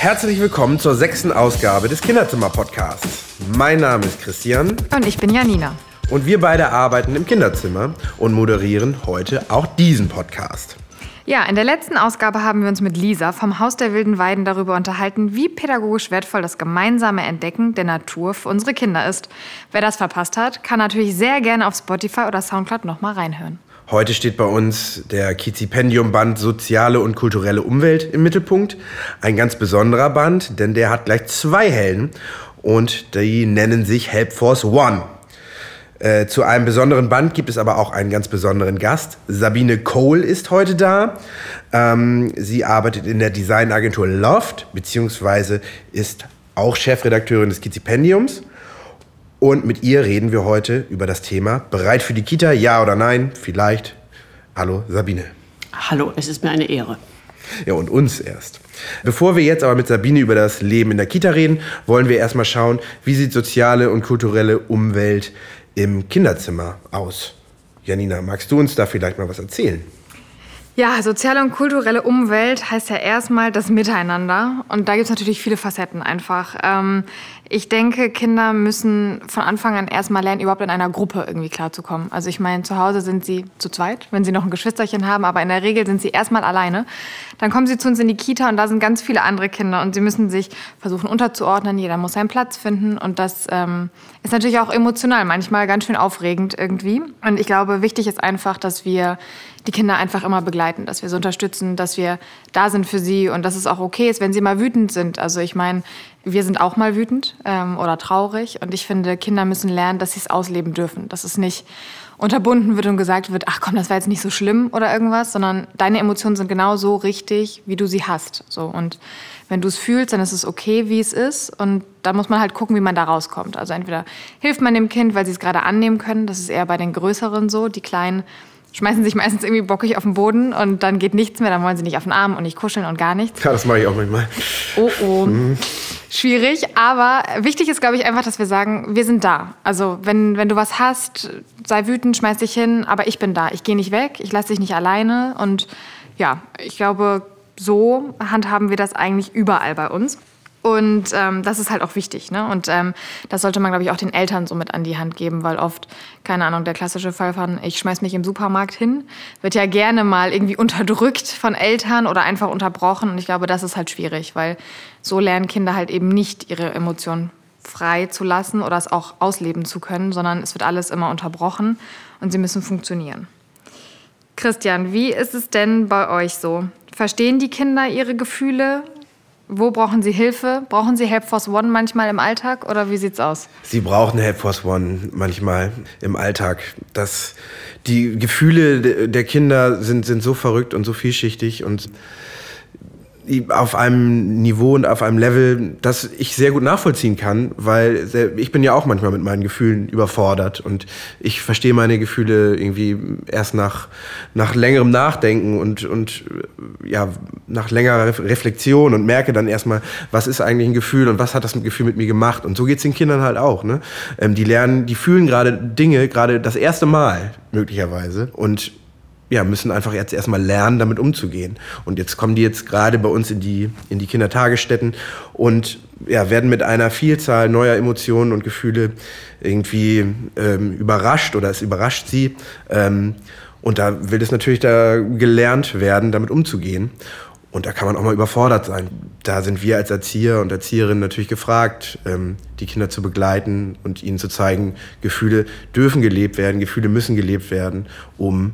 Herzlich willkommen zur sechsten Ausgabe des Kinderzimmer-Podcasts. Mein Name ist Christian. Und ich bin Janina. Und wir beide arbeiten im Kinderzimmer und moderieren heute auch diesen Podcast. Ja, in der letzten Ausgabe haben wir uns mit Lisa vom Haus der wilden Weiden darüber unterhalten, wie pädagogisch wertvoll das gemeinsame Entdecken der Natur für unsere Kinder ist. Wer das verpasst hat, kann natürlich sehr gerne auf Spotify oder Soundcloud nochmal reinhören. Heute steht bei uns der Kizipendium-Band Soziale und kulturelle Umwelt im Mittelpunkt. Ein ganz besonderer Band, denn der hat gleich zwei Helden und die nennen sich Help Force One. Äh, zu einem besonderen Band gibt es aber auch einen ganz besonderen Gast. Sabine Cole ist heute da. Ähm, sie arbeitet in der Designagentur Loft, beziehungsweise ist auch Chefredakteurin des Kizipendiums. Und mit ihr reden wir heute über das Thema Bereit für die Kita, ja oder nein? Vielleicht. Hallo, Sabine. Hallo, es ist mir eine Ehre. Ja, und uns erst. Bevor wir jetzt aber mit Sabine über das Leben in der Kita reden, wollen wir erstmal schauen, wie sieht soziale und kulturelle Umwelt im Kinderzimmer aus. Janina, magst du uns da vielleicht mal was erzählen? Ja, soziale und kulturelle Umwelt heißt ja erstmal das Miteinander. Und da gibt es natürlich viele Facetten einfach. Ähm, ich denke, Kinder müssen von Anfang an erstmal lernen, überhaupt in einer Gruppe irgendwie klarzukommen. Also ich meine, zu Hause sind sie zu zweit, wenn sie noch ein Geschwisterchen haben, aber in der Regel sind sie erstmal alleine. Dann kommen sie zu uns in die Kita und da sind ganz viele andere Kinder und sie müssen sich versuchen unterzuordnen. Jeder muss seinen Platz finden und das ähm, ist natürlich auch emotional, manchmal ganz schön aufregend irgendwie. Und ich glaube, wichtig ist einfach, dass wir die Kinder einfach immer begleiten, dass wir sie unterstützen, dass wir da sind für sie und dass es auch okay ist, wenn sie mal wütend sind. Also ich meine, wir sind auch mal wütend ähm, oder traurig. Und ich finde, Kinder müssen lernen, dass sie es ausleben dürfen. Dass es nicht unterbunden wird und gesagt wird, ach komm, das war jetzt nicht so schlimm oder irgendwas, sondern deine Emotionen sind genau so richtig, wie du sie hast. So. Und wenn du es fühlst, dann ist es okay, wie es ist. Und da muss man halt gucken, wie man da rauskommt. Also entweder hilft man dem Kind, weil sie es gerade annehmen können. Das ist eher bei den Größeren so. Die Kleinen schmeißen sich meistens irgendwie bockig auf den Boden und dann geht nichts mehr. Dann wollen sie nicht auf den Arm und nicht kuscheln und gar nichts. Ja, das mache ich auch manchmal. Oh, oh. Mhm schwierig. Aber wichtig ist, glaube ich, einfach, dass wir sagen, wir sind da. Also wenn, wenn du was hast, sei wütend, schmeiß dich hin, aber ich bin da. Ich gehe nicht weg, ich lasse dich nicht alleine. Und ja, ich glaube, so handhaben wir das eigentlich überall bei uns. Und ähm, das ist halt auch wichtig. Ne? Und ähm, das sollte man, glaube ich, auch den Eltern so mit an die Hand geben, weil oft, keine Ahnung, der klassische Fall von, ich schmeiß mich im Supermarkt hin, wird ja gerne mal irgendwie unterdrückt von Eltern oder einfach unterbrochen. Und ich glaube, das ist halt schwierig, weil so lernen Kinder halt eben nicht ihre Emotionen frei zu lassen oder es auch ausleben zu können, sondern es wird alles immer unterbrochen und sie müssen funktionieren. Christian, wie ist es denn bei euch so? Verstehen die Kinder ihre Gefühle? Wo brauchen Sie Hilfe? Brauchen Sie Help Force One manchmal im Alltag oder wie sieht's aus? Sie brauchen Help Force One manchmal im Alltag. Das, die Gefühle der Kinder sind, sind so verrückt und so vielschichtig und auf einem Niveau und auf einem Level, das ich sehr gut nachvollziehen kann, weil ich bin ja auch manchmal mit meinen Gefühlen überfordert und ich verstehe meine Gefühle irgendwie erst nach, nach längerem Nachdenken und, und ja, nach längerer Reflexion und merke dann erstmal, was ist eigentlich ein Gefühl und was hat das Gefühl mit mir gemacht. Und so geht es den Kindern halt auch. Ne? Ähm, die lernen, die fühlen gerade Dinge, gerade das erste Mal möglicherweise und ja, müssen einfach jetzt erstmal lernen, damit umzugehen. Und jetzt kommen die jetzt gerade bei uns in die, in die Kindertagesstätten und ja, werden mit einer Vielzahl neuer Emotionen und Gefühle irgendwie ähm, überrascht oder es überrascht sie. Ähm, und da will es natürlich da gelernt werden, damit umzugehen. Und da kann man auch mal überfordert sein. Da sind wir als Erzieher und Erzieherinnen natürlich gefragt, ähm, die Kinder zu begleiten und ihnen zu zeigen, Gefühle dürfen gelebt werden, Gefühle müssen gelebt werden, um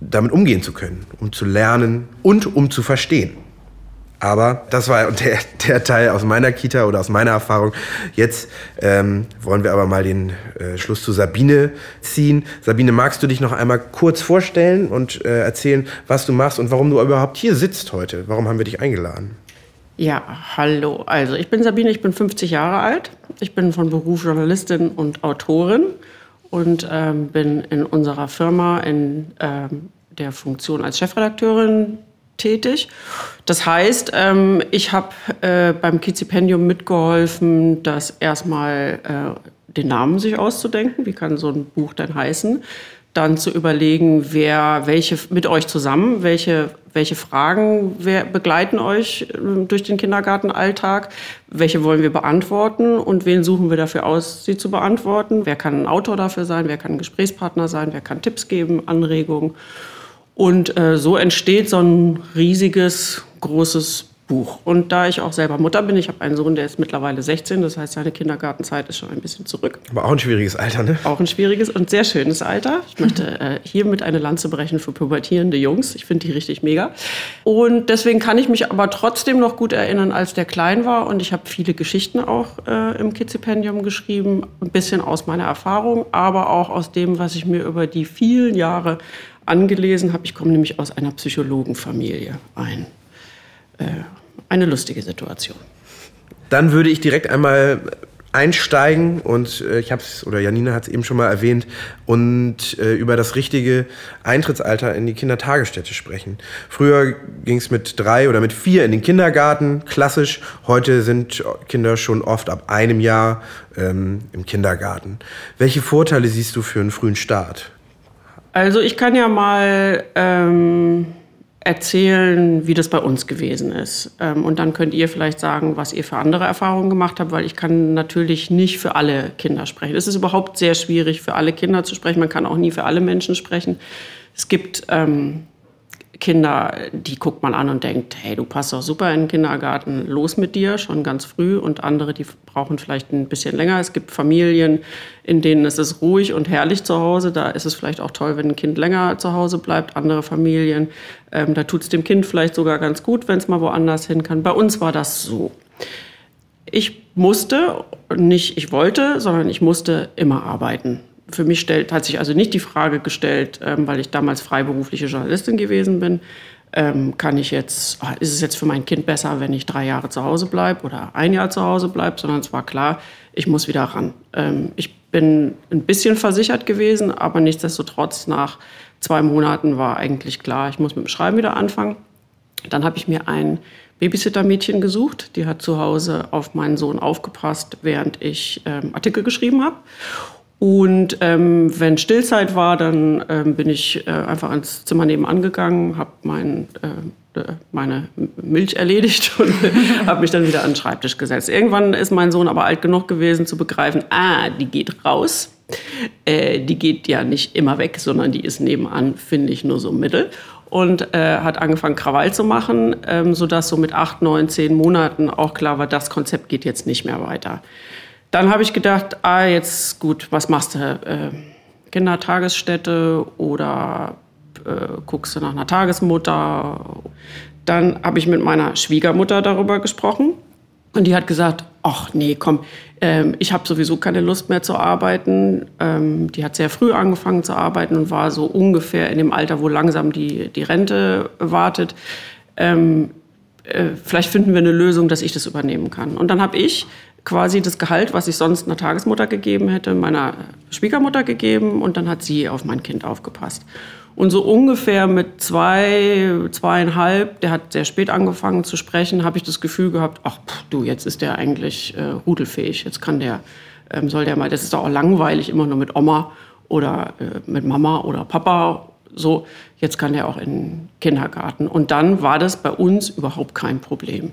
damit umgehen zu können, um zu lernen und um zu verstehen. Aber das war der, der Teil aus meiner Kita oder aus meiner Erfahrung. Jetzt ähm, wollen wir aber mal den äh, Schluss zu Sabine ziehen. Sabine, magst du dich noch einmal kurz vorstellen und äh, erzählen, was du machst und warum du überhaupt hier sitzt heute? Warum haben wir dich eingeladen? Ja, hallo. Also ich bin Sabine, ich bin 50 Jahre alt. Ich bin von Beruf Journalistin und Autorin und ähm, bin in unserer Firma in ähm, der Funktion als Chefredakteurin tätig. Das heißt, ähm, ich habe äh, beim Kizipendium mitgeholfen, das erstmal äh, den Namen sich auszudenken. Wie kann so ein Buch denn heißen? Dann zu überlegen, wer welche mit euch zusammen, welche welche Fragen begleiten euch ähm, durch den Kindergartenalltag, welche wollen wir beantworten und wen suchen wir dafür aus, sie zu beantworten. Wer kann ein Autor dafür sein, wer kann ein Gesprächspartner sein, wer kann Tipps geben, Anregungen. Und äh, so entsteht so ein riesiges, großes Buch. Und da ich auch selber Mutter bin, ich habe einen Sohn, der ist mittlerweile 16, das heißt, seine Kindergartenzeit ist schon ein bisschen zurück. Aber auch ein schwieriges Alter, ne? Auch ein schwieriges und sehr schönes Alter. Ich möchte äh, hiermit eine Lanze brechen für pubertierende Jungs. Ich finde die richtig mega. Und deswegen kann ich mich aber trotzdem noch gut erinnern, als der klein war. Und ich habe viele Geschichten auch äh, im Kidzipendium geschrieben, ein bisschen aus meiner Erfahrung, aber auch aus dem, was ich mir über die vielen Jahre angelesen habe. Ich komme nämlich aus einer Psychologenfamilie ein. Eine lustige Situation. Dann würde ich direkt einmal einsteigen und äh, ich habe es, oder Janina hat es eben schon mal erwähnt, und äh, über das richtige Eintrittsalter in die Kindertagesstätte sprechen. Früher ging es mit drei oder mit vier in den Kindergarten, klassisch. Heute sind Kinder schon oft ab einem Jahr ähm, im Kindergarten. Welche Vorteile siehst du für einen frühen Start? Also ich kann ja mal ähm, erzählen, wie das bei uns gewesen ist. Ähm, und dann könnt ihr vielleicht sagen, was ihr für andere Erfahrungen gemacht habt, weil ich kann natürlich nicht für alle Kinder sprechen. Es ist überhaupt sehr schwierig, für alle Kinder zu sprechen. Man kann auch nie für alle Menschen sprechen. Es gibt ähm, Kinder, die guckt man an und denkt, hey, du passt doch super in den Kindergarten, los mit dir, schon ganz früh. Und andere, die brauchen vielleicht ein bisschen länger. Es gibt Familien, in denen es ist ruhig und herrlich zu Hause. Da ist es vielleicht auch toll, wenn ein Kind länger zu Hause bleibt. Andere Familien, ähm, da tut es dem Kind vielleicht sogar ganz gut, wenn es mal woanders hin kann. Bei uns war das so. Ich musste, nicht ich wollte, sondern ich musste immer arbeiten für mich stellt, hat sich also nicht die Frage gestellt, ähm, weil ich damals freiberufliche Journalistin gewesen bin, ähm, kann ich jetzt, ist es jetzt für mein Kind besser, wenn ich drei Jahre zu Hause bleibe oder ein Jahr zu Hause bleibe, sondern es war klar, ich muss wieder ran. Ähm, ich bin ein bisschen versichert gewesen, aber nichtsdestotrotz nach zwei Monaten war eigentlich klar, ich muss mit dem Schreiben wieder anfangen. Dann habe ich mir ein Babysittermädchen gesucht, die hat zu Hause auf meinen Sohn aufgepasst, während ich ähm, Artikel geschrieben habe. Und ähm, wenn Stillzeit war, dann ähm, bin ich äh, einfach ins Zimmer nebenan gegangen, habe mein, äh, äh meine Milch erledigt und habe mich dann wieder an den Schreibtisch gesetzt. Irgendwann ist mein Sohn aber alt genug gewesen zu begreifen, ah, die geht raus. Äh, die geht ja nicht immer weg, sondern die ist nebenan, finde ich, nur so mittel. Und äh, hat angefangen, Krawall zu machen, ähm, sodass so mit acht, neun, zehn Monaten auch klar war, das Konzept geht jetzt nicht mehr weiter. Dann habe ich gedacht, ah, jetzt gut, was machst du? Äh, Kindertagesstätte oder äh, guckst du nach einer Tagesmutter? Dann habe ich mit meiner Schwiegermutter darüber gesprochen und die hat gesagt, ach nee, komm, ähm, ich habe sowieso keine Lust mehr zu arbeiten. Ähm, die hat sehr früh angefangen zu arbeiten und war so ungefähr in dem Alter, wo langsam die, die Rente wartet. Ähm, äh, vielleicht finden wir eine Lösung, dass ich das übernehmen kann. Und dann habe ich quasi das Gehalt, was ich sonst einer Tagesmutter gegeben hätte, meiner Schwiegermutter gegeben und dann hat sie auf mein Kind aufgepasst. Und so ungefähr mit zwei, zweieinhalb, der hat sehr spät angefangen zu sprechen, habe ich das Gefühl gehabt, ach pff, du, jetzt ist der eigentlich äh, rudelfähig, jetzt kann der, ähm, soll der mal, das ist doch auch langweilig, immer nur mit Oma oder äh, mit Mama oder Papa so, jetzt kann der auch in den Kindergarten. Und dann war das bei uns überhaupt kein Problem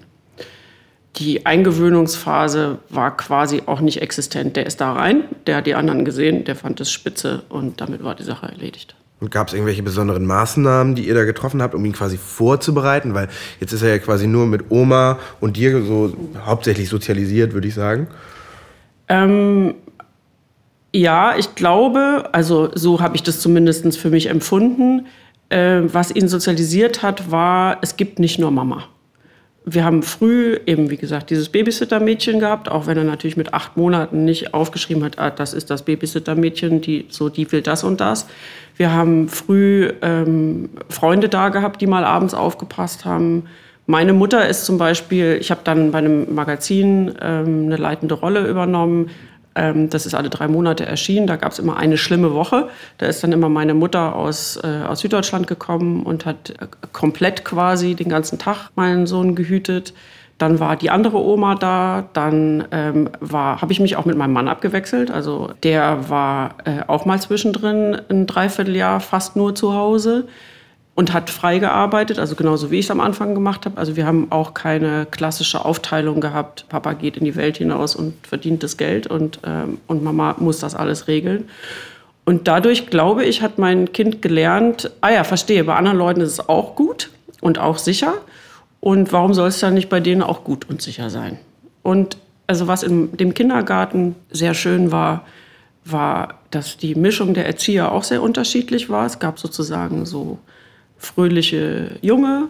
die Eingewöhnungsphase war quasi auch nicht existent. Der ist da rein, der hat die anderen gesehen, der fand es spitze und damit war die Sache erledigt. Und gab es irgendwelche besonderen Maßnahmen, die ihr da getroffen habt, um ihn quasi vorzubereiten? Weil jetzt ist er ja quasi nur mit Oma und dir so hauptsächlich sozialisiert, würde ich sagen. Ähm, ja, ich glaube, also so habe ich das zumindest für mich empfunden. Äh, was ihn sozialisiert hat, war, es gibt nicht nur Mama wir haben früh eben, wie gesagt, dieses Babysitter-Mädchen gehabt, auch wenn er natürlich mit acht Monaten nicht aufgeschrieben hat, ah, das ist das Babysitter-Mädchen, die, so, die will das und das. Wir haben früh ähm, Freunde da gehabt, die mal abends aufgepasst haben. Meine Mutter ist zum Beispiel, ich habe dann bei einem Magazin ähm, eine leitende Rolle übernommen, das ist alle drei Monate erschienen. Da gab es immer eine schlimme Woche. Da ist dann immer meine Mutter aus, äh, aus Süddeutschland gekommen und hat äh, komplett quasi den ganzen Tag meinen Sohn gehütet. Dann war die andere Oma da. Dann ähm, habe ich mich auch mit meinem Mann abgewechselt. Also der war äh, auch mal zwischendrin ein Dreivierteljahr fast nur zu Hause. Und hat frei gearbeitet, also genauso wie ich es am Anfang gemacht habe. Also wir haben auch keine klassische Aufteilung gehabt. Papa geht in die Welt hinaus und verdient das Geld und, ähm, und Mama muss das alles regeln. Und dadurch, glaube ich, hat mein Kind gelernt, ah ja, verstehe, bei anderen Leuten ist es auch gut und auch sicher. Und warum soll es dann nicht bei denen auch gut und sicher sein? Und also was in dem Kindergarten sehr schön war, war, dass die Mischung der Erzieher auch sehr unterschiedlich war. Es gab sozusagen so fröhliche Junge,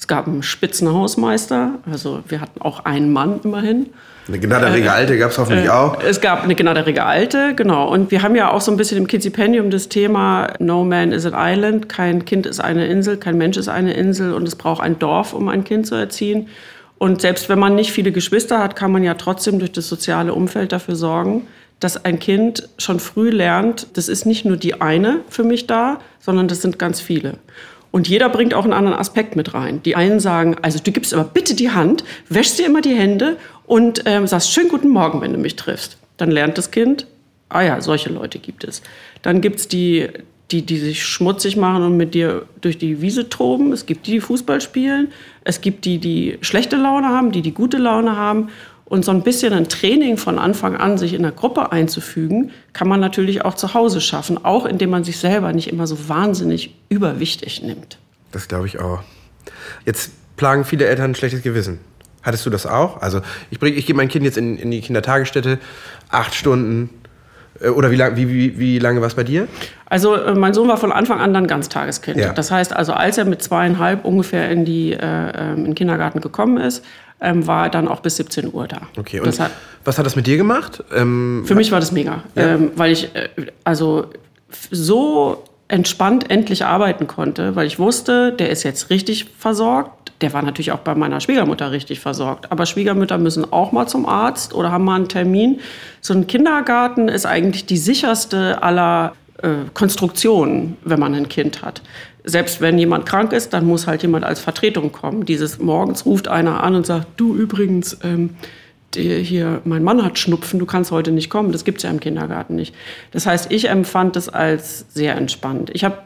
es gab einen Spitzenhausmeister, also wir hatten auch einen Mann immerhin. Eine gnadderige äh, Alte gab es hoffentlich äh, auch. Es gab eine gnadderige Alte, genau. Und wir haben ja auch so ein bisschen im Kizipendium das Thema No man is an island, kein Kind ist eine Insel, kein Mensch ist eine Insel und es braucht ein Dorf, um ein Kind zu erziehen. Und selbst wenn man nicht viele Geschwister hat, kann man ja trotzdem durch das soziale Umfeld dafür sorgen, dass ein Kind schon früh lernt, das ist nicht nur die eine für mich da, sondern das sind ganz viele. Und jeder bringt auch einen anderen Aspekt mit rein. Die einen sagen, also du gibst aber bitte die Hand, wäschst dir immer die Hände und ähm, sagst schönen guten Morgen, wenn du mich triffst. Dann lernt das Kind, ah ja, solche Leute gibt es. Dann gibt es die, die, die sich schmutzig machen und mit dir durch die Wiese toben. Es gibt die, die Fußball spielen. Es gibt die, die schlechte Laune haben, die, die gute Laune haben. Und so ein bisschen ein Training von Anfang an, sich in der Gruppe einzufügen, kann man natürlich auch zu Hause schaffen, auch indem man sich selber nicht immer so wahnsinnig überwichtig nimmt. Das glaube ich auch. Jetzt plagen viele Eltern ein schlechtes Gewissen. Hattest du das auch? Also ich, ich gebe mein Kind jetzt in, in die Kindertagesstätte, acht Stunden, oder wie, lang, wie, wie, wie lange war es bei dir? Also äh, mein Sohn war von Anfang an dann Ganztageskind. Ja. Das heißt also, als er mit zweieinhalb ungefähr in, die, äh, ähm, in den Kindergarten gekommen ist, ähm, war er dann auch bis 17 Uhr da. Okay, und hat, was hat das mit dir gemacht? Ähm, für mich war das mega, ja. ähm, weil ich äh, also so entspannt endlich arbeiten konnte, weil ich wusste, der ist jetzt richtig versorgt. Der war natürlich auch bei meiner Schwiegermutter richtig versorgt. Aber Schwiegermütter müssen auch mal zum Arzt oder haben mal einen Termin. So ein Kindergarten ist eigentlich die sicherste aller äh, Konstruktionen, wenn man ein Kind hat selbst wenn jemand krank ist, dann muss halt jemand als Vertretung kommen. Dieses morgens ruft einer an und sagt, du übrigens, ähm, hier, mein Mann hat Schnupfen, du kannst heute nicht kommen. Das gibt es ja im Kindergarten nicht. Das heißt, ich empfand das als sehr entspannt. Ich habe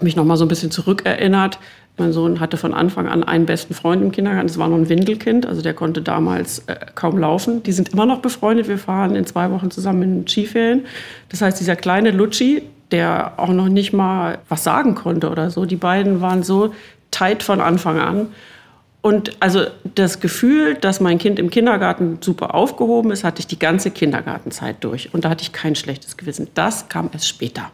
mich noch mal so ein bisschen zurückerinnert. Mein Sohn hatte von Anfang an einen besten Freund im Kindergarten. Das war noch ein Windelkind, also der konnte damals äh, kaum laufen. Die sind immer noch befreundet. Wir fahren in zwei Wochen zusammen in Skiferien. Das heißt, dieser kleine Lutschi, der auch noch nicht mal was sagen konnte oder so. Die beiden waren so tight von Anfang an. Und also das Gefühl, dass mein Kind im Kindergarten super aufgehoben ist, hatte ich die ganze Kindergartenzeit durch. Und da hatte ich kein schlechtes Gewissen. Das kam erst später.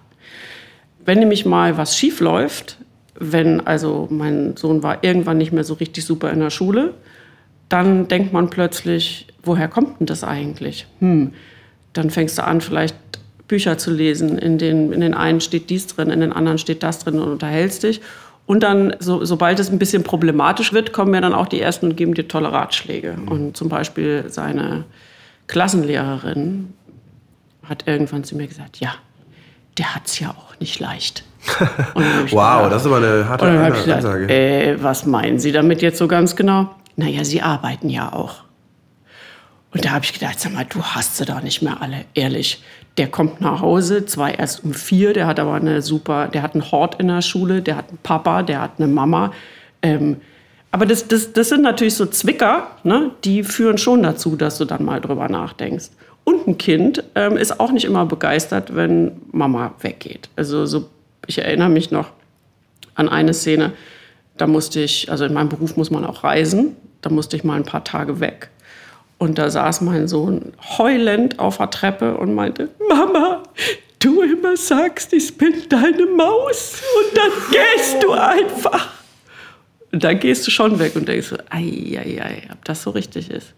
Wenn nämlich mal was schief läuft, wenn also mein Sohn war irgendwann nicht mehr so richtig super in der Schule, dann denkt man plötzlich, woher kommt denn das eigentlich? Hm, dann fängst du an, vielleicht Bücher zu lesen. In den, in den einen steht dies drin, in den anderen steht das drin und unterhältst dich. Und dann, so, sobald es ein bisschen problematisch wird, kommen ja dann auch die Ersten und geben dir tolle Ratschläge. Mhm. Und zum Beispiel seine Klassenlehrerin hat irgendwann zu mir gesagt, ja, der hat es ja auch nicht leicht. wow, gedacht, das ist aber eine harte Ansage. Gesagt, äh, was meinen Sie damit jetzt so ganz genau? Naja, Sie arbeiten ja auch. Und da habe ich gedacht, sag mal, du hast sie doch nicht mehr alle, ehrlich. Der kommt nach Hause, zwar erst um vier, der hat aber eine super, der hat einen Hort in der Schule, der hat einen Papa, der hat eine Mama. Ähm, aber das, das, das sind natürlich so Zwicker, ne? die führen schon dazu, dass du dann mal drüber nachdenkst. Und ein Kind ähm, ist auch nicht immer begeistert, wenn Mama weggeht. Also so, ich erinnere mich noch an eine Szene, da musste ich, also in meinem Beruf muss man auch reisen, da musste ich mal ein paar Tage weg. Und da saß mein Sohn heulend auf der Treppe und meinte, Mama, du immer sagst, ich bin deine Maus und dann gehst du einfach. Und dann gehst du schon weg und denkst, ei, ei, ei, ob das so richtig ist.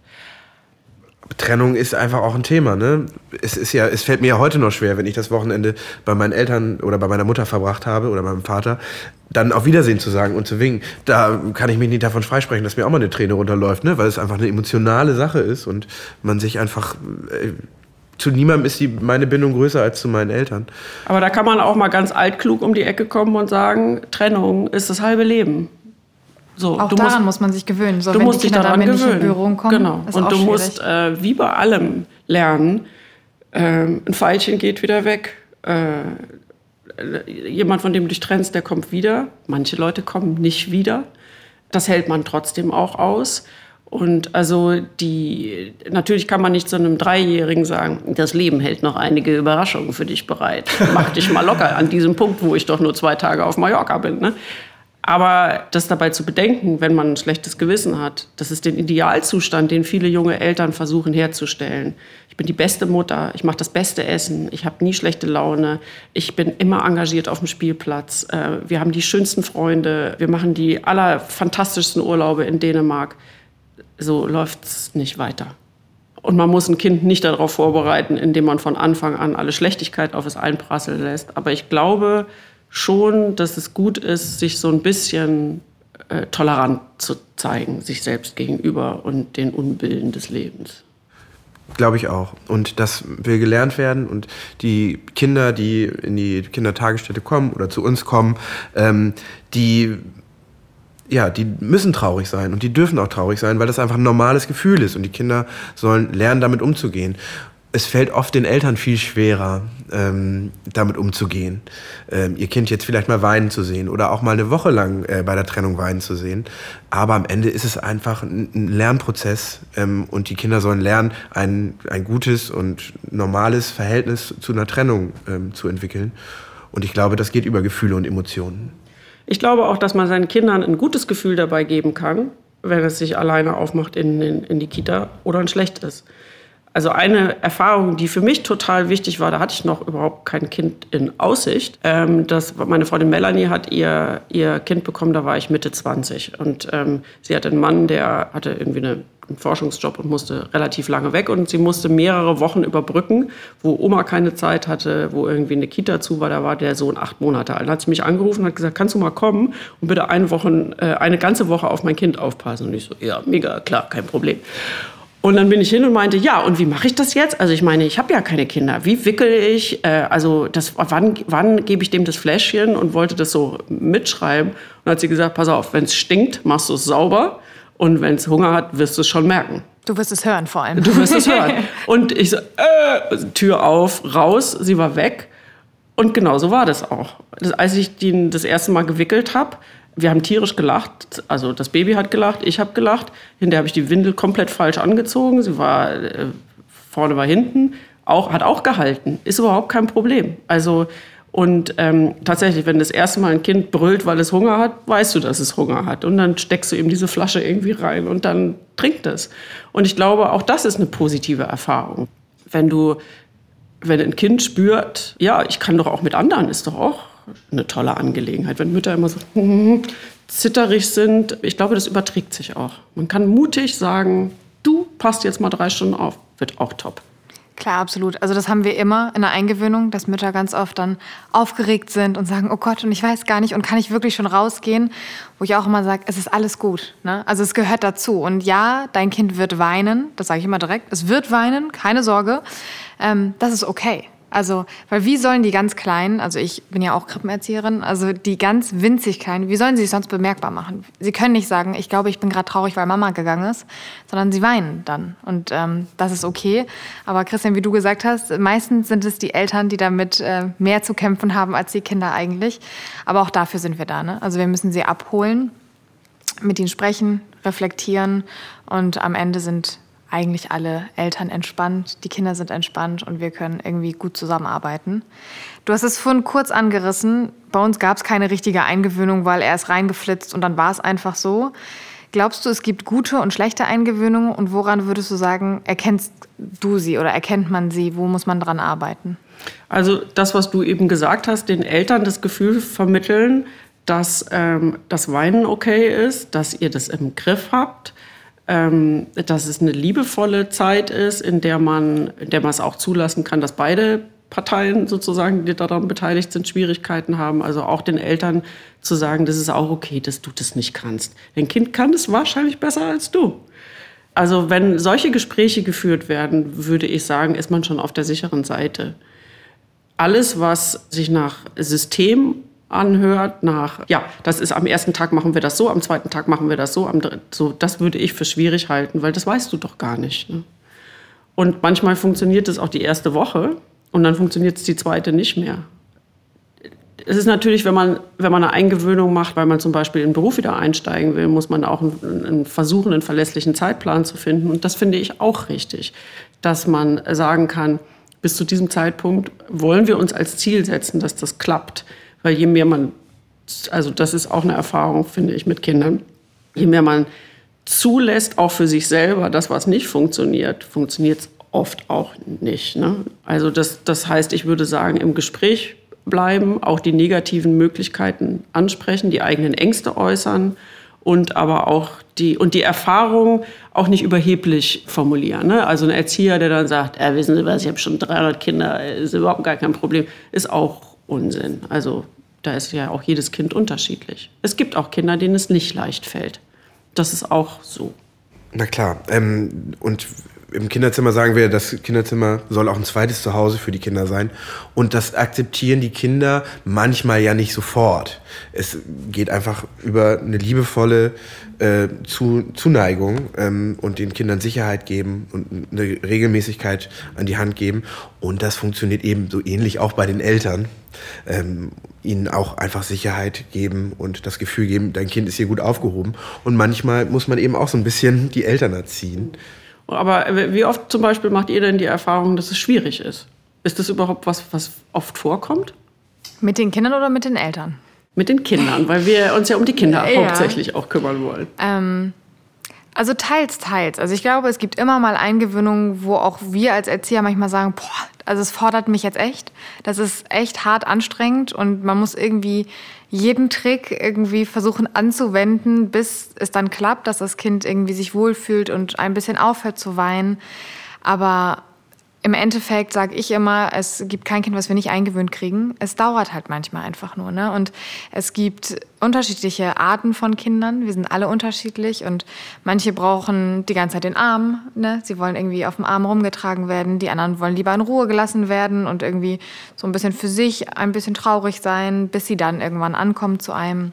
Trennung ist einfach auch ein Thema, ne? Es ist ja, es fällt mir ja heute noch schwer, wenn ich das Wochenende bei meinen Eltern oder bei meiner Mutter verbracht habe oder meinem Vater, dann auf Wiedersehen zu sagen und zu winken. Da kann ich mich nicht davon freisprechen, dass mir auch mal eine Träne runterläuft, ne? Weil es einfach eine emotionale Sache ist und man sich einfach äh, zu niemandem ist die, meine Bindung größer als zu meinen Eltern. Aber da kann man auch mal ganz altklug um die Ecke kommen und sagen, Trennung ist das halbe Leben. So, auch daran musst, muss man sich gewöhnen. So, du musst dich daran gewöhnen. Kommen, genau. Und du schwierig. musst äh, wie bei allem lernen. Äh, ein Pfeilchen geht wieder weg. Äh, jemand, von dem du dich trennst, der kommt wieder. Manche Leute kommen nicht wieder. Das hält man trotzdem auch aus. Und also die, natürlich kann man nicht zu einem Dreijährigen sagen, das Leben hält noch einige Überraschungen für dich bereit. Mach dich mal locker an diesem Punkt, wo ich doch nur zwei Tage auf Mallorca bin. Ne? Aber das dabei zu bedenken, wenn man ein schlechtes Gewissen hat, das ist den Idealzustand, den viele junge Eltern versuchen herzustellen. Ich bin die beste Mutter, ich mache das beste Essen, ich habe nie schlechte Laune, ich bin immer engagiert auf dem Spielplatz, äh, wir haben die schönsten Freunde, wir machen die allerfantastischsten Urlaube in Dänemark so läuft es nicht weiter. Und man muss ein Kind nicht darauf vorbereiten, indem man von Anfang an alle Schlechtigkeit auf es einprasseln lässt. Aber ich glaube schon, dass es gut ist, sich so ein bisschen äh, tolerant zu zeigen, sich selbst gegenüber und den Unbillen des Lebens. Glaube ich auch. Und das will gelernt werden. Und die Kinder, die in die Kindertagesstätte kommen oder zu uns kommen, ähm, die ja, die müssen traurig sein und die dürfen auch traurig sein, weil das einfach ein normales Gefühl ist und die Kinder sollen lernen, damit umzugehen. Es fällt oft den Eltern viel schwerer, ähm, damit umzugehen. Ähm, ihr Kind jetzt vielleicht mal weinen zu sehen oder auch mal eine Woche lang äh, bei der Trennung weinen zu sehen. Aber am Ende ist es einfach ein, Lernprozess ähm, und die Kinder sollen lernen, ein, ein gutes und normales Verhältnis zu einer Trennung ähm, zu entwickeln. Und ich glaube, das geht über Gefühle und Emotionen. Ich glaube auch, dass man seinen Kindern ein gutes Gefühl dabei geben kann, wenn es sich alleine aufmacht in, in, in die Kita oder ein schlechtes. Also eine Erfahrung, die für mich total wichtig war, da hatte ich noch überhaupt kein Kind in Aussicht. Ähm, das, meine Freundin Melanie hat ihr, ihr Kind bekommen, da war ich Mitte 20. Und ähm, sie hatte einen Mann, der hatte irgendwie eine einen Forschungsjob und musste relativ lange weg. Und sie musste mehrere Wochen überbrücken, wo Oma keine Zeit hatte, wo irgendwie eine Kita zu war. Da war der Sohn acht Monate alt. Dann hat sie mich angerufen und hat gesagt, kannst du mal kommen und bitte eine, Woche, äh, eine ganze Woche auf mein Kind aufpassen? Und ich so, ja, mega, klar, kein Problem. Und dann bin ich hin und meinte, ja, und wie mache ich das jetzt? Also ich meine, ich habe ja keine Kinder. Wie wickel ich? Äh, also das, wann, wann gebe ich dem das Fläschchen? Und wollte das so mitschreiben. Und dann hat sie gesagt, pass auf, wenn es stinkt, machst du es sauber. Und wenn es Hunger hat, wirst du es schon merken. Du wirst es hören vor allem. Du wirst es hören. Und ich so, äh, Tür auf, raus, sie war weg. Und genau so war das auch. Das, als ich den das erste Mal gewickelt habe, wir haben tierisch gelacht. Also das Baby hat gelacht, ich habe gelacht. Hinterher habe ich die Windel komplett falsch angezogen. Sie war äh, vorne war hinten. Auch, hat auch gehalten. Ist überhaupt kein Problem. Also und ähm, tatsächlich, wenn das erste Mal ein Kind brüllt, weil es Hunger hat, weißt du, dass es Hunger hat. Und dann steckst du ihm diese Flasche irgendwie rein und dann trinkt es. Und ich glaube, auch das ist eine positive Erfahrung. Wenn du, wenn ein Kind spürt, ja, ich kann doch auch mit anderen, ist doch auch eine tolle Angelegenheit. Wenn Mütter immer so zitterig sind, ich glaube, das überträgt sich auch. Man kann mutig sagen, du passt jetzt mal drei Stunden auf, wird auch top. Klar, absolut. Also das haben wir immer in der Eingewöhnung, dass Mütter ganz oft dann aufgeregt sind und sagen, oh Gott, und ich weiß gar nicht, und kann ich wirklich schon rausgehen? Wo ich auch immer sage, es ist alles gut. Ne? Also es gehört dazu. Und ja, dein Kind wird weinen, das sage ich immer direkt. Es wird weinen, keine Sorge. Ähm, das ist okay. Also, weil wie sollen die ganz Kleinen, also ich bin ja auch Krippenerzieherin, also die ganz winzig Kleinen, wie sollen sie sich sonst bemerkbar machen? Sie können nicht sagen, ich glaube, ich bin gerade traurig, weil Mama gegangen ist, sondern sie weinen dann. Und ähm, das ist okay. Aber Christian, wie du gesagt hast, meistens sind es die Eltern, die damit äh, mehr zu kämpfen haben als die Kinder eigentlich. Aber auch dafür sind wir da. Ne? Also wir müssen sie abholen, mit ihnen sprechen, reflektieren und am Ende sind eigentlich alle Eltern entspannt, die Kinder sind entspannt und wir können irgendwie gut zusammenarbeiten. Du hast es vorhin kurz angerissen. Bei uns gab es keine richtige Eingewöhnung, weil er ist reingeflitzt und dann war es einfach so. Glaubst du, es gibt gute und schlechte Eingewöhnungen und woran würdest du sagen, erkennst du sie oder erkennt man sie? Wo muss man dran arbeiten? Also das, was du eben gesagt hast, den Eltern das Gefühl vermitteln, dass ähm, das Weinen okay ist, dass ihr das im Griff habt, ähm, dass es eine liebevolle Zeit ist, in der man, in der man es auch zulassen kann, dass beide Parteien sozusagen, die daran beteiligt sind, Schwierigkeiten haben. Also auch den Eltern zu sagen, das ist auch okay, dass du das nicht kannst. Dein Kind kann es wahrscheinlich besser als du. Also wenn solche Gespräche geführt werden, würde ich sagen, ist man schon auf der sicheren Seite. Alles, was sich nach System anhört, nach, ja, das ist am ersten Tag machen wir das so, am zweiten Tag machen wir das so, am dritten, so, das würde ich für schwierig halten, weil das weißt du doch gar nicht. Ne? Und manchmal funktioniert es auch die erste Woche und dann funktioniert es die zweite nicht mehr. es ist natürlich, wenn man, wenn man eine Eingewöhnung macht, weil man zum Beispiel in den Beruf wieder einsteigen will, muss man auch einen, einen versuchen, einen verlässlichen Zeitplan zu finden. Und das finde ich auch richtig, dass man sagen kann, bis zu diesem Zeitpunkt wollen wir uns als Ziel setzen, dass das klappt. Weil je mehr man, also das ist auch eine Erfahrung, finde ich, mit Kindern, je mehr man zulässt, auch für sich selber, das, was nicht funktioniert, funktioniert es oft auch nicht. Ne? Also das, das heißt, ich würde sagen, im Gespräch bleiben, auch die negativen Möglichkeiten ansprechen, die eigenen Ängste äußern und aber auch die, und die Erfahrung auch nicht überheblich formulieren. Ne? Also ein Erzieher, der dann sagt, äh, wissen Sie was, ich habe schon 300 Kinder, ist überhaupt gar kein Problem, ist auch Unsinn. Also da ist ja auch jedes Kind unterschiedlich. Es gibt auch Kinder, denen es nicht leicht fällt. Das ist auch so. Na klar. Ähm, und im Kinderzimmer sagen wir, das Kinderzimmer soll auch ein zweites Zuhause für die Kinder sein. Und das akzeptieren die Kinder manchmal ja nicht sofort. Es geht einfach über eine liebevolle äh, zu, Zuneigung ähm, und den Kindern Sicherheit geben und eine Regelmäßigkeit an die Hand geben. Und das funktioniert eben so ähnlich auch bei den Eltern. Ähm, ihnen auch einfach Sicherheit geben und das Gefühl geben, dein Kind ist hier gut aufgehoben. Und manchmal muss man eben auch so ein bisschen die Eltern erziehen. Aber wie oft zum Beispiel macht ihr denn die Erfahrung, dass es schwierig ist? Ist das überhaupt was, was oft vorkommt? Mit den Kindern oder mit den Eltern? Mit den Kindern, weil wir uns ja um die Kinder ja. hauptsächlich auch kümmern wollen. Ähm, also teils, teils. Also ich glaube, es gibt immer mal Eingewöhnungen, wo auch wir als Erzieher manchmal sagen, boah, also es fordert mich jetzt echt. Das ist echt hart anstrengend und man muss irgendwie jeden Trick irgendwie versuchen anzuwenden, bis es dann klappt, dass das Kind irgendwie sich wohlfühlt und ein bisschen aufhört zu weinen. Aber im Endeffekt sage ich immer, es gibt kein Kind, was wir nicht eingewöhnt kriegen. Es dauert halt manchmal einfach nur. Ne? Und es gibt unterschiedliche Arten von Kindern. Wir sind alle unterschiedlich und manche brauchen die ganze Zeit den Arm. Ne? Sie wollen irgendwie auf dem Arm rumgetragen werden. Die anderen wollen lieber in Ruhe gelassen werden und irgendwie so ein bisschen für sich ein bisschen traurig sein, bis sie dann irgendwann ankommen zu einem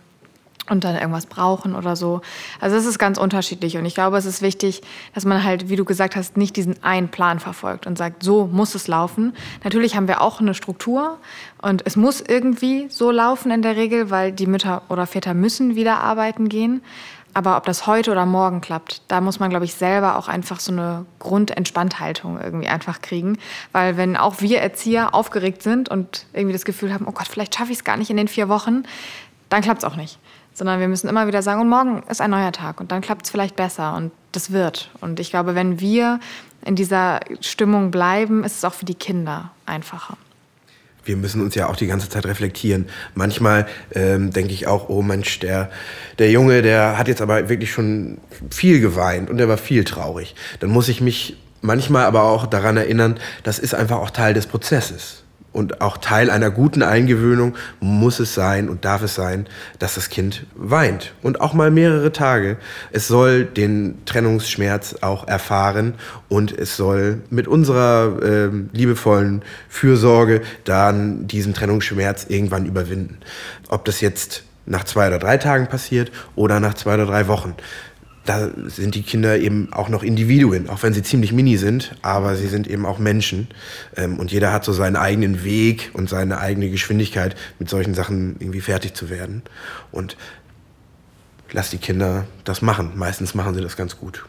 und dann irgendwas brauchen oder so. Also es ist ganz unterschiedlich und ich glaube, es ist wichtig, dass man halt, wie du gesagt hast, nicht diesen einen Plan verfolgt und sagt, so muss es laufen. Natürlich haben wir auch eine Struktur und es muss irgendwie so laufen in der Regel, weil die Mütter oder Väter müssen wieder arbeiten gehen. Aber ob das heute oder morgen klappt, da muss man, glaube ich, selber auch einfach so eine Grundentspannthaltung irgendwie einfach kriegen. Weil wenn auch wir Erzieher aufgeregt sind und irgendwie das Gefühl haben, oh Gott, vielleicht schaffe ich es gar nicht in den vier Wochen, dann klappt es auch nicht sondern wir müssen immer wieder sagen, und morgen ist ein neuer Tag und dann klappt es vielleicht besser und das wird. Und ich glaube, wenn wir in dieser Stimmung bleiben, ist es auch für die Kinder einfacher. Wir müssen uns ja auch die ganze Zeit reflektieren. Manchmal ähm, denke ich auch, oh Mensch, der, der Junge, der hat jetzt aber wirklich schon viel geweint und der war viel traurig. Dann muss ich mich manchmal aber auch daran erinnern, das ist einfach auch Teil des Prozesses und auch Teil einer guten Eingewöhnung muss es sein und darf es sein, dass das Kind weint und auch mal mehrere Tage. Es soll den Trennungsschmerz auch erfahren und es soll mit unserer äh, liebevollen Fürsorge dann diesen Trennungsschmerz irgendwann überwinden. Ob das jetzt nach zwei oder drei Tagen passiert oder nach zwei oder drei Wochen da sind die Kinder eben auch noch Individuen, auch wenn sie ziemlich mini sind, aber sie sind eben auch Menschen. Ähm, und jeder hat so seinen eigenen Weg und seine eigene Geschwindigkeit, mit solchen Sachen irgendwie fertig zu werden. Und lass die Kinder das machen. Meistens machen sie das ganz gut.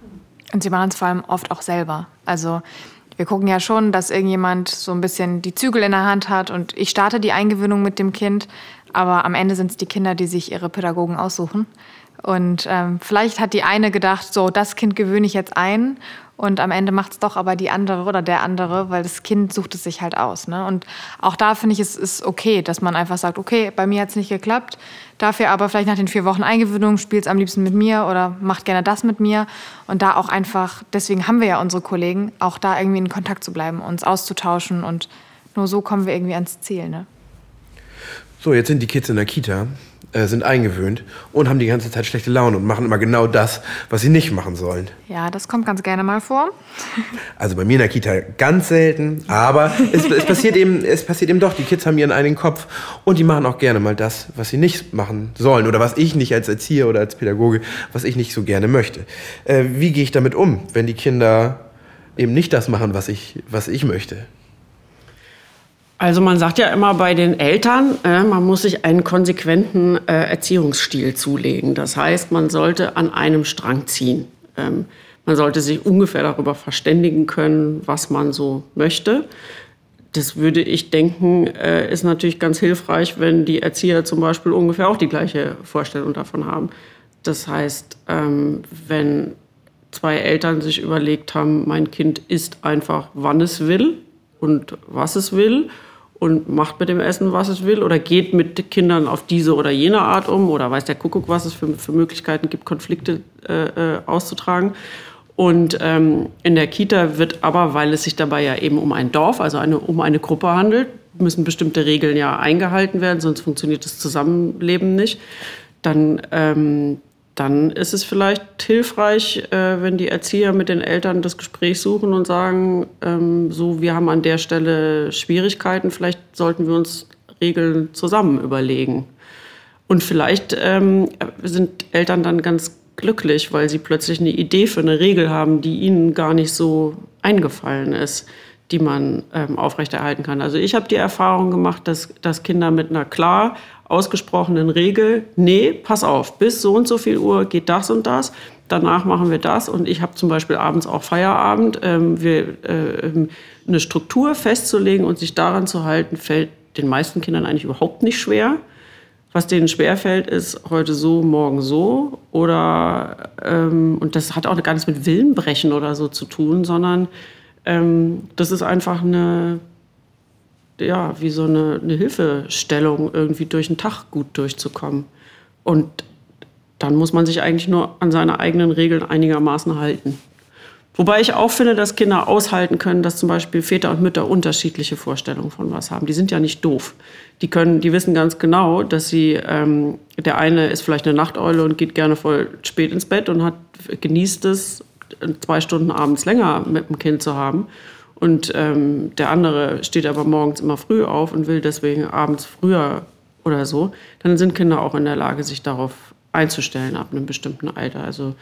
Und sie machen es vor allem oft auch selber. Also wir gucken ja schon, dass irgendjemand so ein bisschen die Zügel in der Hand hat und ich starte die Eingewöhnung mit dem Kind, aber am Ende sind es die Kinder, die sich ihre Pädagogen aussuchen. Und ähm, vielleicht hat die eine gedacht, so, das Kind gewöhne ich jetzt ein. Und am Ende macht es doch aber die andere oder der andere, weil das Kind sucht es sich halt aus. Ne? Und auch da finde ich, es ist okay, dass man einfach sagt, okay, bei mir hat es nicht geklappt. Dafür aber vielleicht nach den vier Wochen Eingewöhnung spielt es am liebsten mit mir oder macht gerne das mit mir. Und da auch einfach, deswegen haben wir ja unsere Kollegen, auch da irgendwie in Kontakt zu bleiben, uns auszutauschen. Und nur so kommen wir irgendwie ans Ziel. Ne? So, jetzt sind die Kids in der Kita äh, sind eingewöhnt und haben die ganze Zeit schlechte Laune und machen immer genau das, was sie nicht machen sollen. Ja, das kommt ganz gerne mal vor. Also bei mir in der Kita ganz selten, aber es, es, passiert eben, es passiert eben doch. Die Kids haben ihren eigenen Kopf und die machen auch gerne mal das, was sie nicht machen sollen oder was ich nicht als Erzieher oder als Pädagoge, was ich nicht so gerne möchte. Äh, wie gehe ich damit um, wenn die Kinder eben nicht das machen, was ich, was ich möchte? Also man sagt ja immer bei den Eltern, äh, man muss sich einen konsequenten äh, Erziehungsstil zulegen. Das heißt, man sollte an einem Strang ziehen. Ähm, man sollte sich ungefähr darüber verständigen können, was man so möchte. Das würde ich denken, äh, ist natürlich ganz hilfreich, wenn die Erzieher zum Beispiel ungefähr auch die gleiche Vorstellung davon haben. Das heißt, ähm, wenn zwei Eltern sich überlegt haben, mein Kind isst einfach, wann es will und was es will und macht mit dem Essen, was es will oder geht mit Kindern auf diese oder jene Art um oder weiß der Kuckuck, was es für, für Möglichkeiten gibt, Konflikte äh, äh, auszutragen. Und ähm, in der Kita wird aber, weil es sich dabei ja eben um ein Dorf, also eine, um eine Gruppe handelt, müssen bestimmte Regeln ja eingehalten werden, sonst funktioniert das Zusammenleben nicht. Dann ähm, dann ist es vielleicht hilfreich, äh, wenn die Erzieher mit den Eltern das Gespräch suchen und sagen, ähm, so, wir haben an der Stelle Schwierigkeiten, vielleicht sollten wir uns Regeln zusammen überlegen. Und vielleicht ähm, sind Eltern dann ganz glücklich, weil sie plötzlich eine Idee für eine Regel haben, die ihnen gar nicht so eingefallen ist, die man ähm, aufrechterhalten kann. Also ich habe die Erfahrung gemacht, dass, dass Kinder mit einer klar ausgesprochenen Regel, nee, pass auf, bis so und so viel Uhr geht das und das, danach machen wir das und ich habe zum Beispiel abends auch Feierabend. Ähm, wir, äh, eine Struktur festzulegen und sich daran zu halten, fällt den meisten Kindern eigentlich überhaupt nicht schwer. Was denen schwerfällt, ist heute so, morgen so. Oder, ähm, und das hat auch gar nichts mit Willenbrechen oder so zu tun, sondern ähm, das ist einfach eine ja, wie so eine, eine Hilfestellung, irgendwie durch den Tag gut durchzukommen. Und dann muss man sich eigentlich nur an seine eigenen Regeln einigermaßen halten. Wobei ich auch finde, dass Kinder aushalten können, dass zum Beispiel Väter und Mütter unterschiedliche Vorstellungen von was haben. Die sind ja nicht doof. Die können, die wissen ganz genau, dass sie, ähm, der eine ist vielleicht eine Nachteule und geht gerne voll spät ins Bett und hat, genießt es, zwei Stunden abends länger mit dem Kind zu haben. Und ähm, der andere steht aber morgens immer früh auf und will deswegen abends früher oder so, dann sind Kinder auch in der Lage, sich darauf einzustellen ab einem bestimmten Alter. Also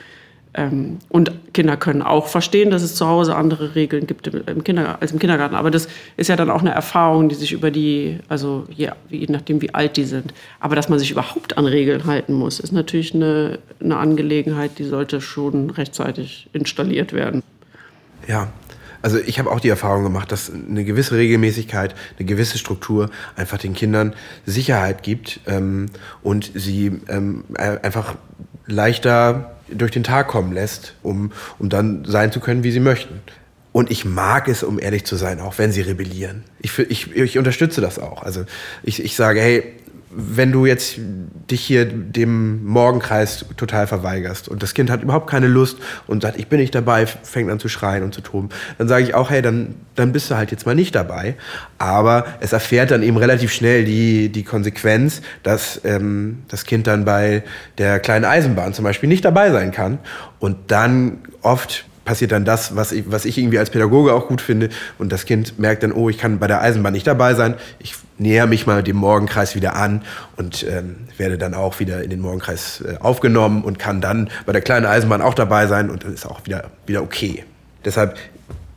ähm, und Kinder können auch verstehen, dass es zu Hause andere Regeln gibt im, als im Kindergarten. Aber das ist ja dann auch eine Erfahrung, die sich über die, also je, je nachdem, wie alt die sind. Aber dass man sich überhaupt an Regeln halten muss, ist natürlich eine, eine Angelegenheit, die sollte schon rechtzeitig installiert werden. Ja, also ich habe auch die Erfahrung gemacht, dass eine gewisse Regelmäßigkeit, eine gewisse Struktur einfach den Kindern Sicherheit gibt ähm, und sie ähm, einfach leichter durch den Tag kommen lässt, um, um dann sein zu können, wie sie möchten. Und ich mag es, um ehrlich zu sein, auch wenn sie rebellieren. Ich, ich, ich unterstütze das auch. Also ich, ich sage, hey, wenn du jetzt dich hier dem Morgenkreis total verweigerst und das Kind hat überhaupt keine Lust und sagt, ich bin nicht dabei, fängt an zu schreien und zu toben, dann sage ich auch, hey, dann, dann bist du halt jetzt mal nicht dabei. Aber es erfährt dann eben relativ schnell die, die Konsequenz, dass ähm, das Kind dann bei der kleinen Eisenbahn zum Beispiel nicht dabei sein kann und dann oft passiert dann das, was ich, was ich irgendwie als Pädagoge auch gut finde. Und das Kind merkt dann, oh, ich kann bei der Eisenbahn nicht dabei sein. Ich näher mich mal dem Morgenkreis wieder an und ähm, werde dann auch wieder in den Morgenkreis äh, aufgenommen und kann dann bei der kleinen Eisenbahn auch dabei sein und dann ist auch wieder, wieder okay. Deshalb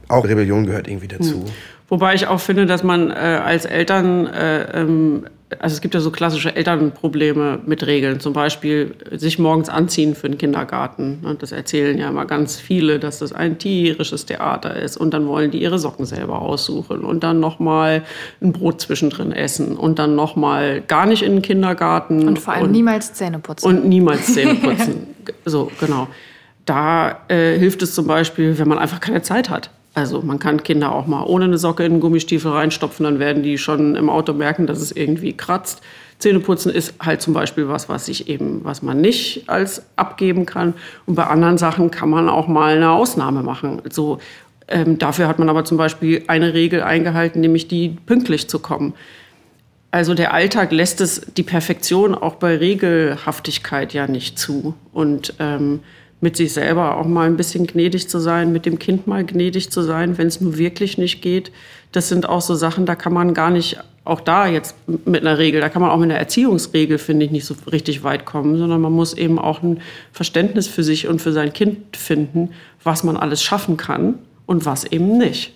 auch Rebellion gehört irgendwie dazu. Hm. Wobei ich auch finde, dass man äh, als Eltern äh, ähm, also es gibt ja so klassische Elternprobleme mit Regeln, zum Beispiel sich morgens anziehen für den Kindergarten. Und das erzählen ja immer ganz viele, dass das ein tierisches Theater ist. Und dann wollen die ihre Socken selber aussuchen und dann nochmal ein Brot zwischendrin essen und dann nochmal gar nicht in den Kindergarten. Und vor allem und, niemals Zähne putzen. Und niemals Zähne putzen. so, genau. Da äh, hilft es zum Beispiel, wenn man einfach keine Zeit hat. Also man kann Kinder auch mal ohne eine Socke in einen Gummistiefel reinstopfen, dann werden die schon im Auto merken, dass es irgendwie kratzt. Zähneputzen ist halt zum Beispiel was, was ich eben, was man nicht als abgeben kann. Und bei anderen Sachen kann man auch mal eine Ausnahme machen. So, ähm, dafür hat man aber zum Beispiel eine Regel eingehalten, nämlich die pünktlich zu kommen. Also der Alltag lässt es die Perfektion auch bei Regelhaftigkeit ja nicht zu. Und ähm, mit sich selber auch mal ein bisschen gnädig zu sein, mit dem Kind mal gnädig zu sein, wenn es nur wirklich nicht geht. Das sind auch so Sachen, da kann man gar nicht, auch da jetzt mit einer Regel, da kann man auch mit einer Erziehungsregel, finde ich, nicht so richtig weit kommen, sondern man muss eben auch ein Verständnis für sich und für sein Kind finden, was man alles schaffen kann und was eben nicht.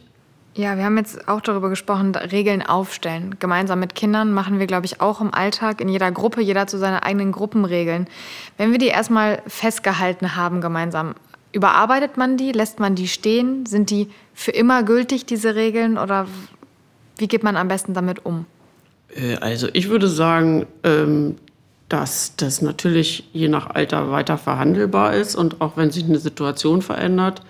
Ja, wir haben jetzt auch darüber gesprochen, Regeln aufstellen. Gemeinsam mit Kindern machen wir, glaube ich, auch im Alltag in jeder Gruppe, jeder zu seiner eigenen Gruppenregeln. Wenn wir die erstmal festgehalten haben gemeinsam, überarbeitet man die, lässt man die stehen? Sind die für immer gültig, diese Regeln? Oder wie geht man am besten damit um? Äh, also ich würde sagen, ähm, dass das natürlich je nach Alter weiter verhandelbar ist und auch wenn sich eine Situation verändert,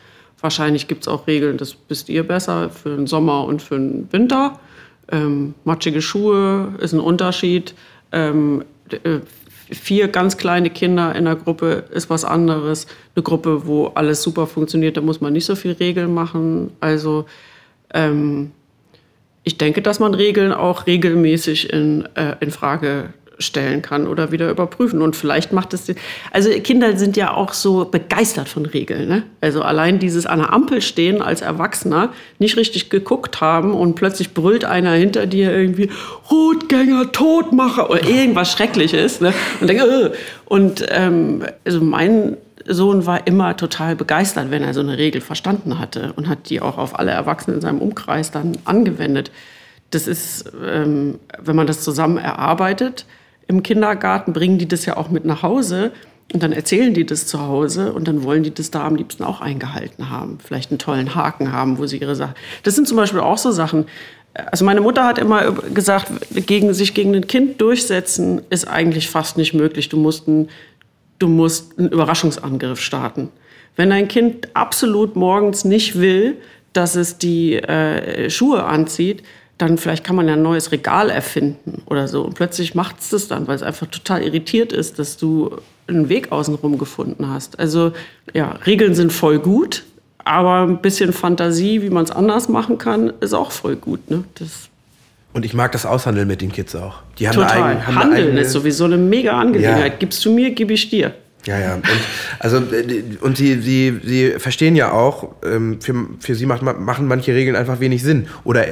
wahrscheinlich gibt es auch Regeln, das wisst ihr besser, für den Sommer und für den Winter. Ähm, matschige Schuhe ist ein Unterschied. Ähm, äh, vier ganz kleine Kinder in der Gruppe ist was anderes. Eine Gruppe, wo alles super funktioniert, da muss man nicht so viel Regeln machen. Also ähm, ich denke, dass man Regeln auch regelmäßig in, äh, in Frage stellen kann oder wieder überprüfen. Und vielleicht macht es. Also Kinder sind ja auch so begeistert von Regeln. Ne? Also allein dieses an der Ampel stehen als Erwachsener, nicht richtig geguckt haben und plötzlich brüllt einer hinter dir irgendwie Rotgänger, Todmacher oder irgendwas Schreckliches. Ne? Und denke, äh. und ähm, also mein Sohn war immer total begeistert, wenn er so eine Regel verstanden hatte und hat die auch auf alle Erwachsenen in seinem Umkreis dann angewendet. Das ist, ähm, wenn man das zusammen erarbeitet, im Kindergarten bringen die das ja auch mit nach Hause und dann erzählen die das zu Hause und dann wollen die das da am liebsten auch eingehalten haben. Vielleicht einen tollen Haken haben, wo sie ihre Sachen. Das sind zum Beispiel auch so Sachen. Also meine Mutter hat immer gesagt, gegen, sich gegen ein Kind durchsetzen ist eigentlich fast nicht möglich. Du musst, ein, du musst einen Überraschungsangriff starten. Wenn ein Kind absolut morgens nicht will, dass es die äh, Schuhe anzieht, dann vielleicht kann man ja ein neues Regal erfinden oder so. Und plötzlich macht es das dann, weil es einfach total irritiert ist, dass du einen Weg außenrum gefunden hast. Also ja, Regeln sind voll gut, aber ein bisschen Fantasie, wie man es anders machen kann, ist auch voll gut. Ne? Das und ich mag das Aushandeln mit den Kids auch. Die haben Total. Eine, haben Handeln eine ist sowieso eine mega Angelegenheit. Ja. Gibst du mir, gib ich dir. Ja, ja. Und, also, äh, und sie, sie, sie verstehen ja auch, ähm, für, für sie macht, machen manche Regeln einfach wenig Sinn oder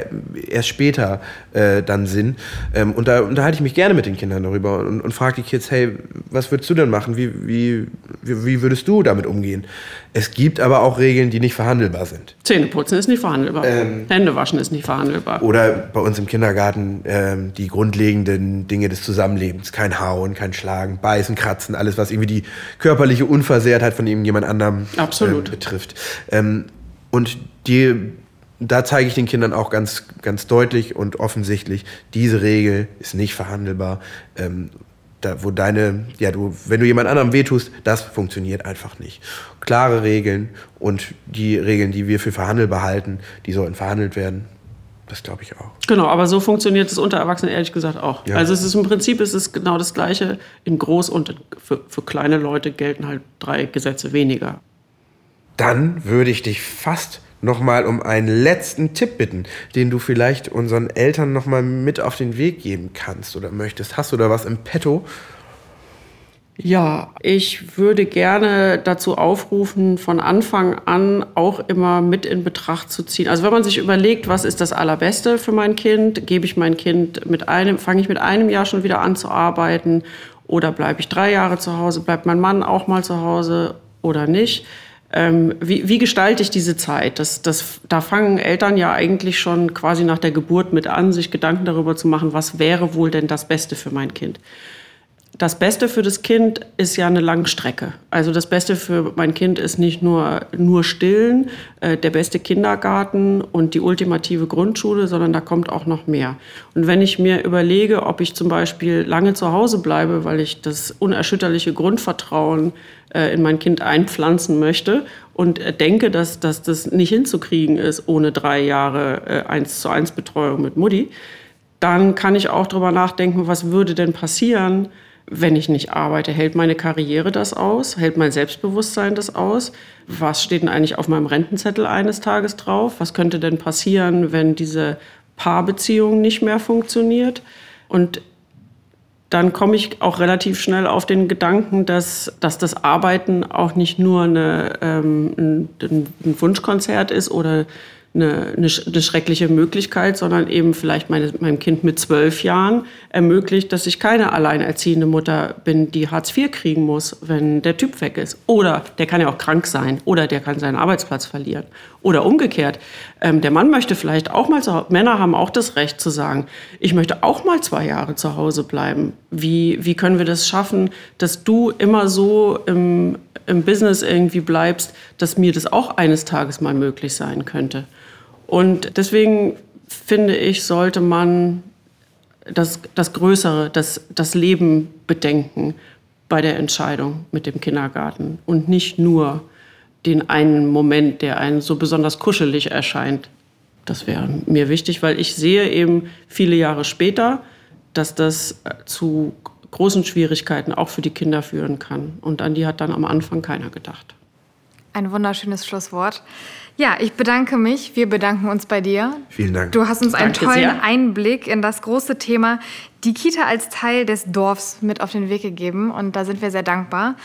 erst später äh, dann Sinn. Ähm, und da unterhalte ich mich gerne mit den Kindern darüber und, und frage die Kids, hey, was würdest du denn machen? Wie, wie, wie würdest du damit umgehen? Es gibt aber auch Regeln, die nicht verhandelbar sind. Zähneputzen ist nicht verhandelbar. Ähm, Hände waschen ist nicht verhandelbar. Oder bei uns im Kindergarten ähm, die grundlegenden Dinge des Zusammenlebens. Kein Hauen, kein Schlagen, Beißen, Kratzen, alles, was irgendwie die körperliche Unversehrtheit von irgendjemand anderem ähm, betrifft. Ähm, und die, da zeige ich den Kindern auch ganz, ganz deutlich und offensichtlich, diese Regel ist nicht verhandelbar. Da, wo deine, ja, du, wenn du jemand anderem wehtust, das funktioniert einfach nicht. Klare Regeln und die Regeln, die wir für verhandelbar halten, die sollten verhandelt werden. Das glaube ich auch. Genau, aber so funktioniert es unter Erwachsenen ehrlich gesagt auch. Ja. Also es ist im Prinzip ist es genau das Gleiche in groß und für, für kleine Leute gelten halt drei Gesetze weniger. Dann würde ich dich fast noch mal um einen letzten Tipp bitten, den du vielleicht unseren Eltern noch mal mit auf den Weg geben kannst oder möchtest. Hast du da was im Petto? Ja, ich würde gerne dazu aufrufen, von Anfang an auch immer mit in Betracht zu ziehen. Also wenn man sich überlegt, was ist das Allerbeste für mein Kind, gebe ich mein Kind mit einem, fange ich mit einem Jahr schon wieder an zu arbeiten oder bleibe ich drei Jahre zu Hause, bleibt mein Mann auch mal zu Hause oder nicht? Ähm, wie, wie, gestalte ich diese Zeit? Das, das, da fangen Eltern ja eigentlich schon quasi nach der Geburt mit an, sich Gedanken darüber zu machen, was wäre wohl denn das Beste für mein Kind das Beste für das Kind ist ja eine Langstrecke. Also das Beste für mein Kind ist nicht nur, nur Stillen, äh, der beste Kindergarten und die ultimative Grundschule, sondern da kommt auch noch mehr. Und wenn ich mir überlege, ob ich zum Beispiel lange zu Hause bleibe, weil ich das unerschütterliche Grundvertrauen äh, in mein Kind einpflanzen möchte und äh, denke, dass, dass das nicht hinzukriegen ist ohne drei Jahre äh, eins zu eins Betreuung mit Mutti, dann kann ich auch darüber nachdenken, was würde denn passieren, wenn ich nicht arbeite, hält meine Karriere das aus? Hält mein Selbstbewusstsein das aus? Was steht denn eigentlich auf meinem Rentenzettel eines Tages drauf? Was könnte denn passieren, wenn diese Paarbeziehung nicht mehr funktioniert? Und dann komme ich auch relativ schnell auf den Gedanken, dass, dass das Arbeiten auch nicht nur eine, ähm, ein, ein Wunschkonzert ist oder eine, eine, eine schreckliche Möglichkeit, sondern eben vielleicht meine, meinem Kind mit zwölf Jahren ermöglicht, dass ich keine alleinerziehende Mutter bin, die Hartz IV kriegen muss, wenn der Typ weg ist. Oder der kann ja auch krank sein oder der kann seinen Arbeitsplatz verlieren. Oder umgekehrt, ähm, der Mann möchte vielleicht auch mal, zu, Männer haben auch das Recht zu sagen, ich möchte auch mal zwei Jahre zu Hause bleiben. Wie, wie können wir das schaffen, dass du immer so im, im Business irgendwie bleibst, dass mir das auch eines Tages mal möglich sein könnte? Und deswegen finde ich, sollte man das, das Größere, das, das Leben bedenken bei der Entscheidung mit dem Kindergarten und nicht nur den einen Moment, der einem so besonders kuschelig erscheint. Das wäre mir wichtig, weil ich sehe eben viele Jahre später, dass das zu großen Schwierigkeiten auch für die Kinder führen kann. Und an die hat dann am Anfang keiner gedacht. Ein wunderschönes Schlusswort. Ja, ich bedanke mich. Wir bedanken uns bei dir. Vielen Dank. Du hast uns einen Danke tollen sehr. Einblick in das große Thema die Kita als Teil des Dorfs mit auf den Weg gegeben und da sind wir sehr dankbar.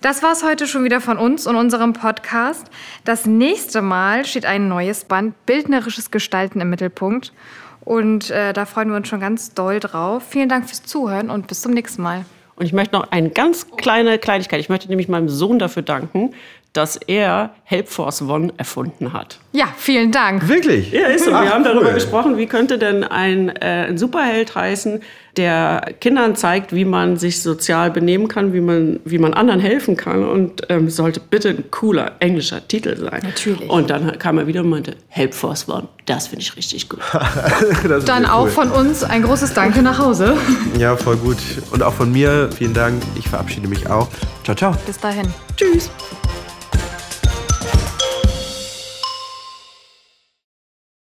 Das war es heute schon wieder von uns und unserem Podcast. Das nächste Mal steht ein neues Band, bildnerisches Gestalten im Mittelpunkt. Und äh, da freuen wir uns schon ganz doll drauf. Vielen Dank fürs Zuhören und bis zum nächsten Mal. Und ich möchte noch eine ganz kleine Kleinigkeit. Ich möchte nämlich meinem Sohn dafür danken, dass er Helpforce One erfunden hat. Ja, vielen Dank. Wirklich? Ja, ist so. Ach, Wir haben darüber cool. gesprochen, wie könnte denn ein, äh, ein Superheld heißen, der Kindern zeigt, wie man sich sozial benehmen kann, wie man, wie man anderen helfen kann. Und ähm, sollte bitte ein cooler englischer Titel sein. Natürlich. Und dann kam er wieder und meinte, Helpforce One. Das finde ich richtig gut. Dann auch cool. von uns ein großes Danke nach Hause. Ja, voll gut. Und auch von mir vielen Dank. Ich verabschiede mich auch. Ciao, ciao. Bis dahin. Tschüss.